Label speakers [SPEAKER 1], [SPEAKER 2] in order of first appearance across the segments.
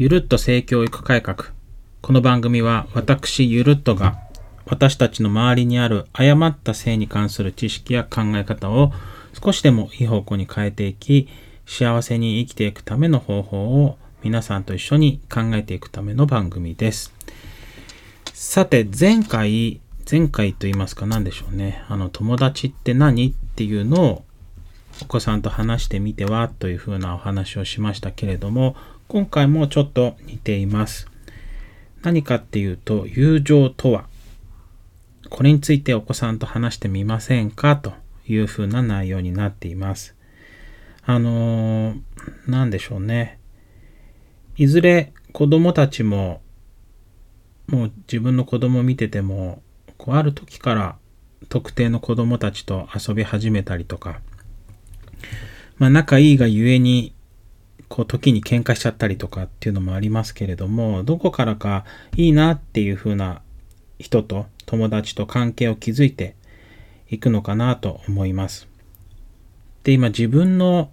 [SPEAKER 1] ゆるっと性教育改革。この番組は私ゆるっとが私たちの周りにある誤った性に関する知識や考え方を少しでもいい方向に変えていき、幸せに生きていくための方法を皆さんと一緒に考えていくための番組です。さて、前回、前回と言いますか何でしょうね。あの、友達って何っていうのをお子さんと話してみてはというふうなお話をしましたけれども、今回もちょっと似ています。何かっていうと、友情とは、これについてお子さんと話してみませんか？というふうな内容になっています。あのー、なんでしょうね。いずれ子供たちも、もう自分の子供を見てても、こうある時から特定の子供たちと遊び始めたりとか、まあ仲いいがゆえにこう時に喧嘩しちゃったりとかっていうのもありますけれども、どこからかいいなっていう風な人と友達と関係を築いていくのかなと思います。で、今自分の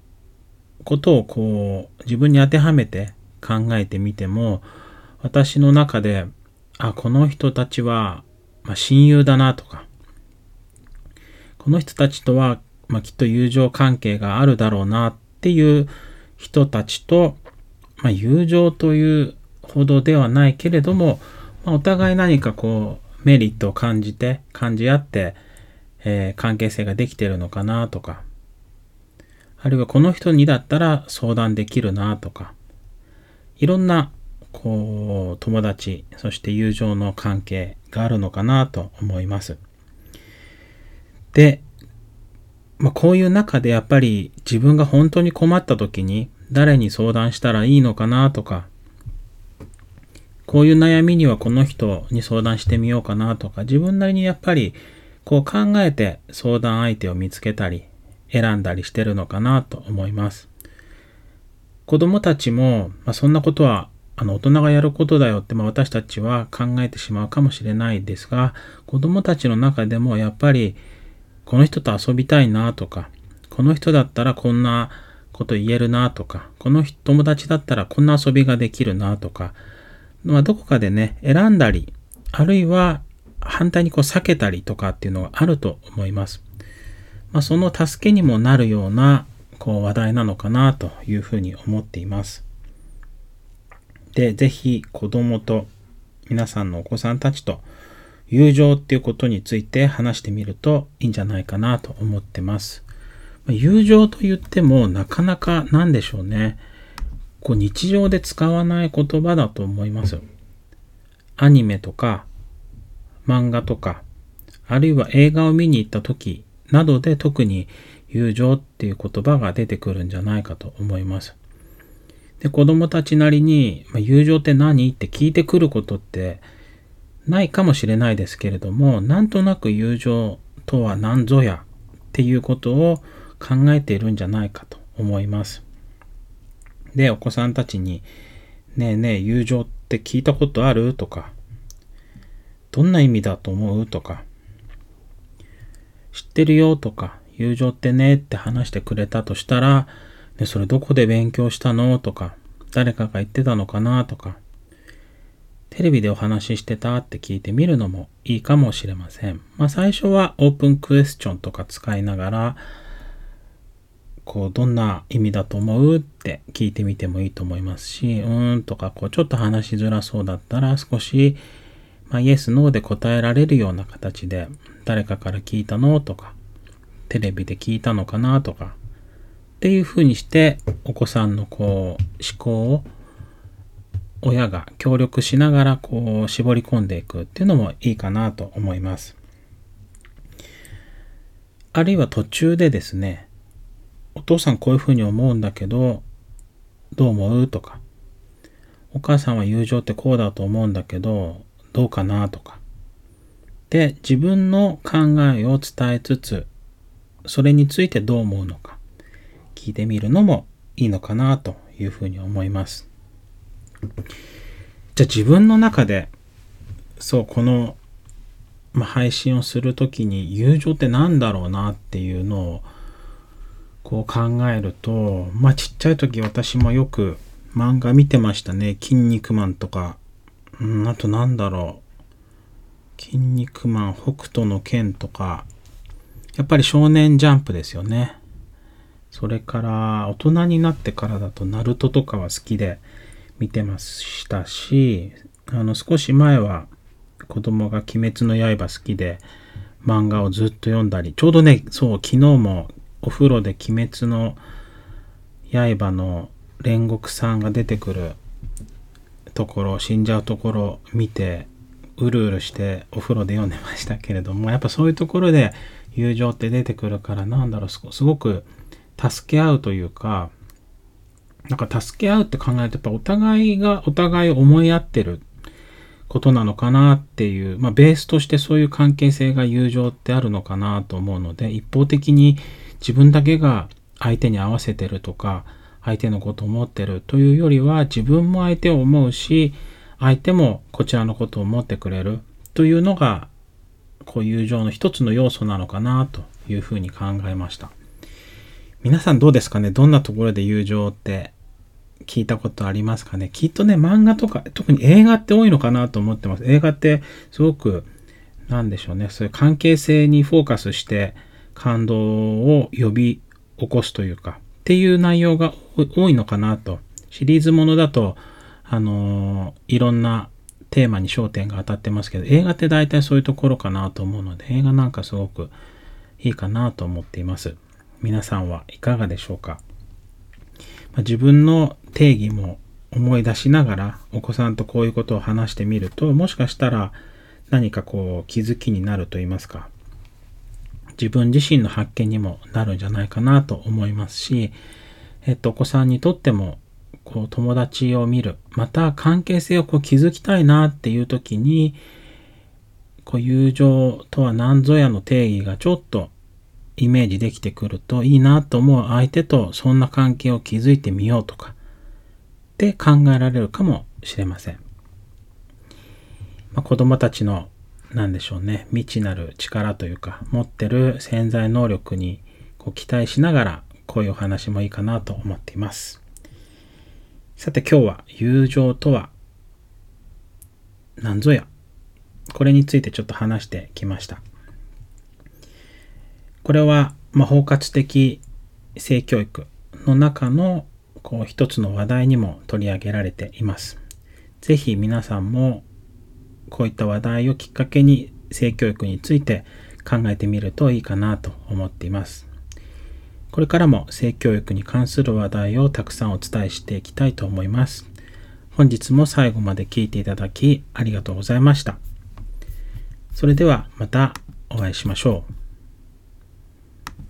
[SPEAKER 1] ことをこう自分に当てはめて考えてみても、私の中で、あ、この人たちは、ま、親友だなとか、この人たちとは、ま、きっと友情関係があるだろうなっていう人たちと、まあ、友情というほどではないけれども、まあ、お互い何かこうメリットを感じて感じ合って、えー、関係性ができてるのかなとかあるいはこの人にだったら相談できるなとかいろんなこう友達そして友情の関係があるのかなと思います。でまあ、こういう中でやっぱり自分が本当に困った時に誰に相談したらいいのかなとか、こういう悩みにはこの人に相談してみようかなとか、自分なりにやっぱりこう考えて相談相手を見つけたり、選んだりしてるのかなと思います。子供たちも、まあ、そんなことはあの大人がやることだよって、まあ、私たちは考えてしまうかもしれないですが、子供たちの中でもやっぱりこの人と遊びたいなとか、この人だったらこんなこと言えるなとか、この友達だったらこんな遊びができるなとか、まあ、どこかでね、選んだり、あるいは反対にこう避けたりとかっていうのがあると思います。まあ、その助けにもなるようなこう話題なのかなというふうに思っています。で、ぜひ子供と皆さんのお子さんたちと友情っていうことについて話してみるといいんじゃないかなと思ってます。友情と言ってもなかなかなんでしょうね。こう日常で使わない言葉だと思います。アニメとか漫画とかあるいは映画を見に行った時などで特に友情っていう言葉が出てくるんじゃないかと思います。で、子供たちなりに、まあ、友情って何？って聞いてくることってないかもしれないですけれども、なんとなく友情とは何ぞやっていうことを考えているんじゃないかと思います。で、お子さんたちに、ねえねえ、友情って聞いたことある？とか、どんな意味だと思う？とか、知ってるよ？とか、友情ってねって話してくれたとしたら、ね、それどこで勉強したの？とか、誰かが言ってたのかな？とか、テレビでお話ししてたって聞いてみるのもいいかもしれません。まあ最初はオープンクエスチョンとか使いながら、こう、どんな意味だと思うって聞いてみてもいいと思いますし、うーんとか、こう、ちょっと話しづらそうだったら少し、まあ、イエス、ノーで答えられるような形で、誰かから聞いたのとか、テレビで聞いたのかなとか、っていうふうにして、お子さんのこう、思考を親が協力しながらこう絞り込んでいくっていうのもいいかなと思います。あるいは途中でですね、お父さんこういうふうに思うんだけど、どう思うとか、お母さんは友情ってこうだと思うんだけど、どうかなとか。で、自分の考えを伝えつつ、それについてどう思うのか、聞いてみるのもいいのかなというふうに思います。じゃあ自分の中で、そう、この、まあ、配信をするときに友情って何だろうなっていうのをこう考えると、まあちっちゃい時私もよく漫画見てましたね。筋肉マンとか。うん、あとなんだろう。筋肉マン、北斗の剣とか。やっぱり少年ジャンプですよね。それから大人になってからだとナルトとかは好きで見てましたし、あの少し前は子供が鬼滅の刃好きで漫画をずっと読んだり、ちょうどね、そう、昨日もお風呂で鬼滅の刃の煉獄さんが出てくるところ、死んじゃうところ見て、うるうるしてお風呂で読んでましたけれども、やっぱそういうところで友情って出てくるから、なんだろう、すごく助け合うというか、なんか助け合うって考えると、やっぱお互いがお互い思い合ってることなのかなっていう、まあベースとしてそういう関係性が友情ってあるのかなと思うので、一方的に自分だけが相手に合わせてるとか、相手のことを思ってるというよりは、自分も相手を思うし、相手もこちらのことを思ってくれるというのが、こう友情の一つの要素なのかなというふうに考えました。皆さんどうですかね？どんなところで友情って聞いたことありますかね？きっとね、漫画とか、特に映画って多いのかなと思ってます。映画ってすごく、なんでしょうね、そういう関係性にフォーカスして感動を呼び起こすというか、っていう内容が多いのかなと。シリーズものだと、あのー、いろんなテーマに焦点が当たってますけど、映画って大体そういうところかなと思うので、映画なんかすごくいいかなと思っています。皆さんはいかがでしょうか、自分の定義も思い出しながらお子さんとこういうことを話してみるともしかしたら何かこう気づきになると言いますか自分自身の発見にもなるんじゃないかなと思いますし、えっと、お子さんにとってもこう友達を見るまた関係性をこう築きたいなっていう時にこう友情とは何ぞやの定義がちょっとイメージできてくるといいなと思う相手とそんな関係を築いてみようとかって考えられるかもしれません。まあ、子供たちの何でしょうね未知なる力というか持ってる潜在能力にこう期待しながらこういうお話もいいかなと思っています。さて今日は友情とは何ぞや？これについてちょっと話してきました。これは、まあ、包括的性教育の中のこう一つの話題にも取り上げられています。ぜひ皆さんもこういった話題をきっかけに性教育について考えてみるといいかなと思っています。これからも性教育に関する話題をたくさんお伝えしていきたいと思います。本日も最後まで聞いていただきありがとうございました。それではまたお会いしましょう。